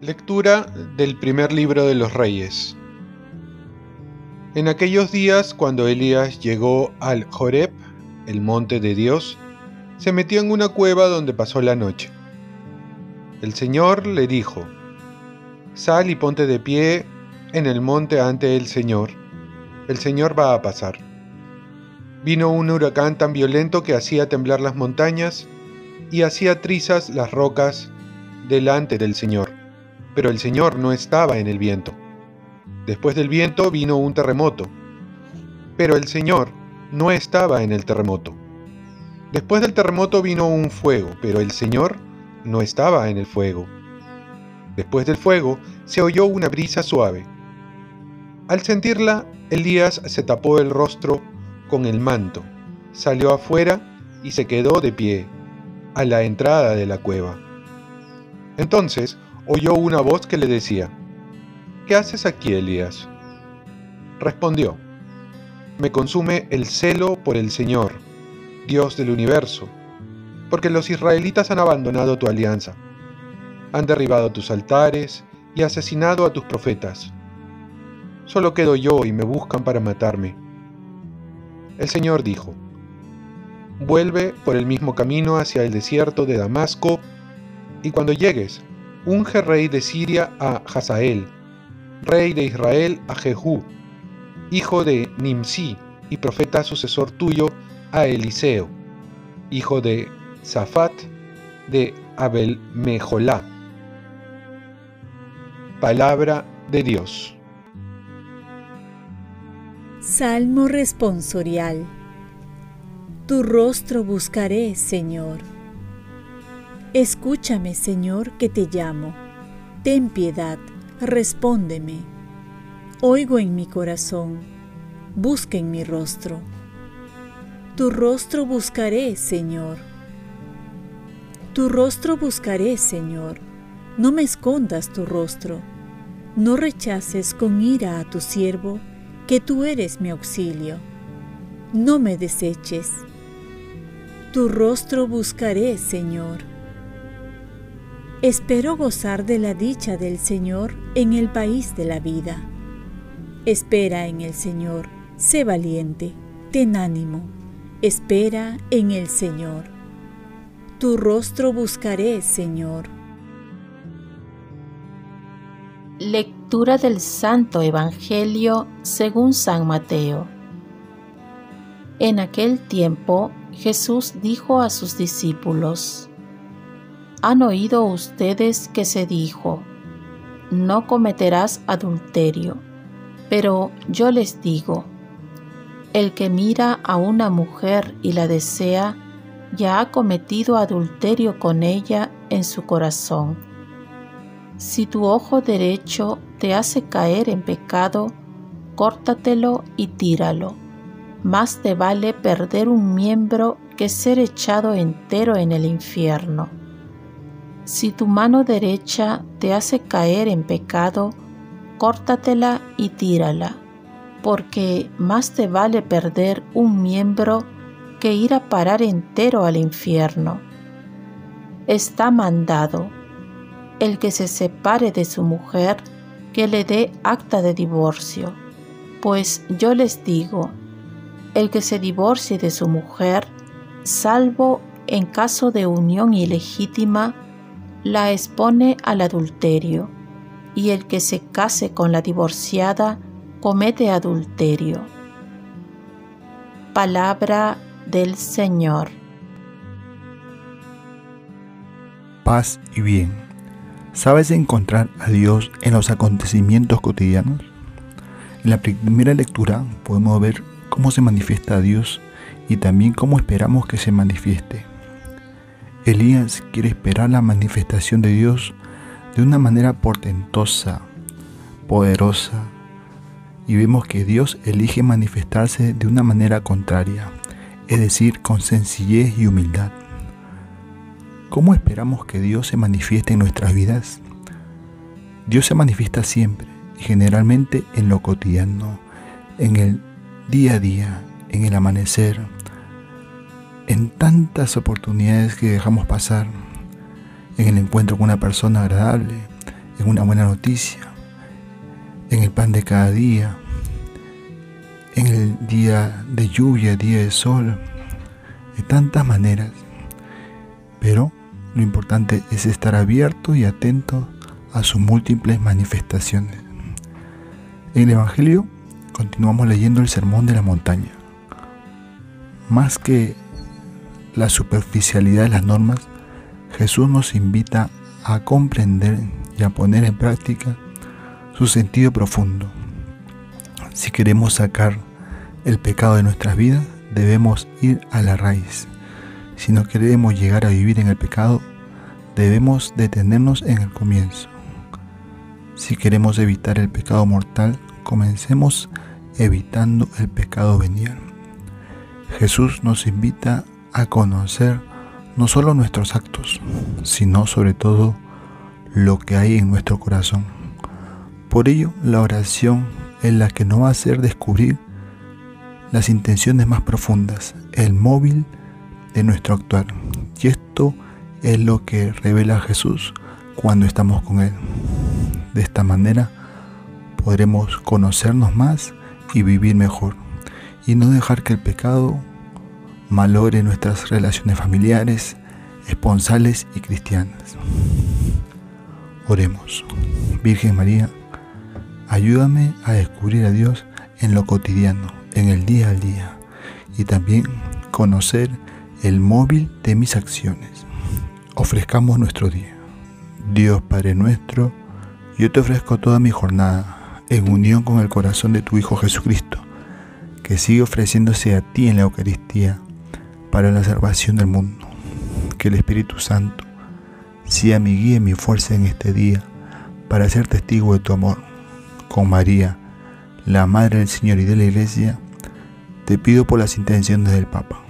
Lectura del primer libro de los Reyes. En aquellos días, cuando Elías llegó al Joreb, el monte de Dios, se metió en una cueva donde pasó la noche. El Señor le dijo, Sal y ponte de pie en el monte ante el Señor. El Señor va a pasar. Vino un huracán tan violento que hacía temblar las montañas y hacía trizas las rocas delante del Señor pero el Señor no estaba en el viento. Después del viento vino un terremoto, pero el Señor no estaba en el terremoto. Después del terremoto vino un fuego, pero el Señor no estaba en el fuego. Después del fuego se oyó una brisa suave. Al sentirla, Elías se tapó el rostro con el manto, salió afuera y se quedó de pie, a la entrada de la cueva. Entonces oyó una voz que le decía, ¿Qué haces aquí, Elías? Respondió, Me consume el celo por el Señor, Dios del universo, porque los israelitas han abandonado tu alianza, han derribado tus altares y asesinado a tus profetas. Solo quedo yo y me buscan para matarme. El Señor dijo, Vuelve por el mismo camino hacia el desierto de Damasco, y cuando llegues, unge rey de Siria a Hazael, rey de Israel a Jehú, hijo de Nimsi y profeta sucesor tuyo a Eliseo, hijo de Safat de Abel Mejolá. Palabra de Dios. Salmo responsorial. Tu rostro buscaré, Señor. Escúchame, Señor, que te llamo. Ten piedad, respóndeme. Oigo en mi corazón, busca en mi rostro. Tu rostro buscaré, Señor. Tu rostro buscaré, Señor. No me escondas tu rostro. No rechaces con ira a tu siervo, que tú eres mi auxilio. No me deseches. Tu rostro buscaré, Señor. Espero gozar de la dicha del Señor en el país de la vida. Espera en el Señor, sé valiente, ten ánimo, espera en el Señor. Tu rostro buscaré, Señor. Lectura del Santo Evangelio según San Mateo. En aquel tiempo Jesús dijo a sus discípulos, han oído ustedes que se dijo, no cometerás adulterio. Pero yo les digo, el que mira a una mujer y la desea, ya ha cometido adulterio con ella en su corazón. Si tu ojo derecho te hace caer en pecado, córtatelo y tíralo. Más te vale perder un miembro que ser echado entero en el infierno. Si tu mano derecha te hace caer en pecado, córtatela y tírala, porque más te vale perder un miembro que ir a parar entero al infierno. Está mandado, el que se separe de su mujer, que le dé acta de divorcio, pues yo les digo, el que se divorcie de su mujer, salvo en caso de unión ilegítima, la expone al adulterio, y el que se case con la divorciada comete adulterio. Palabra del Señor. Paz y bien. ¿Sabes encontrar a Dios en los acontecimientos cotidianos? En la primera lectura podemos ver cómo se manifiesta a Dios y también cómo esperamos que se manifieste. Elías quiere esperar la manifestación de Dios de una manera portentosa, poderosa, y vemos que Dios elige manifestarse de una manera contraria, es decir, con sencillez y humildad. ¿Cómo esperamos que Dios se manifieste en nuestras vidas? Dios se manifiesta siempre y generalmente en lo cotidiano, en el día a día, en el amanecer, en tantas oportunidades que dejamos pasar, en el encuentro con una persona agradable, en una buena noticia, en el pan de cada día, en el día de lluvia, día de sol, de tantas maneras. Pero lo importante es estar abierto y atento a sus múltiples manifestaciones. En el Evangelio continuamos leyendo el Sermón de la Montaña. Más que la superficialidad de las normas, Jesús nos invita a comprender y a poner en práctica su sentido profundo. Si queremos sacar el pecado de nuestras vidas, debemos ir a la raíz. Si no queremos llegar a vivir en el pecado, debemos detenernos en el comienzo. Si queremos evitar el pecado mortal, comencemos evitando el pecado venial. Jesús nos invita a conocer no solo nuestros actos, sino sobre todo lo que hay en nuestro corazón. Por ello, la oración es la que nos va a hacer descubrir las intenciones más profundas, el móvil de nuestro actuar. Y esto es lo que revela Jesús cuando estamos con Él. De esta manera podremos conocernos más y vivir mejor y no dejar que el pecado malogre nuestras relaciones familiares, esponsales y cristianas. Oremos. Virgen María, ayúdame a descubrir a Dios en lo cotidiano, en el día al día, y también conocer el móvil de mis acciones. Ofrezcamos nuestro día. Dios Padre nuestro, yo te ofrezco toda mi jornada en unión con el corazón de tu Hijo Jesucristo, que sigue ofreciéndose a ti en la Eucaristía para la salvación del mundo. Que el Espíritu Santo sea mi guía y mi fuerza en este día para ser testigo de tu amor. Con María, la Madre del Señor y de la Iglesia, te pido por las intenciones del Papa.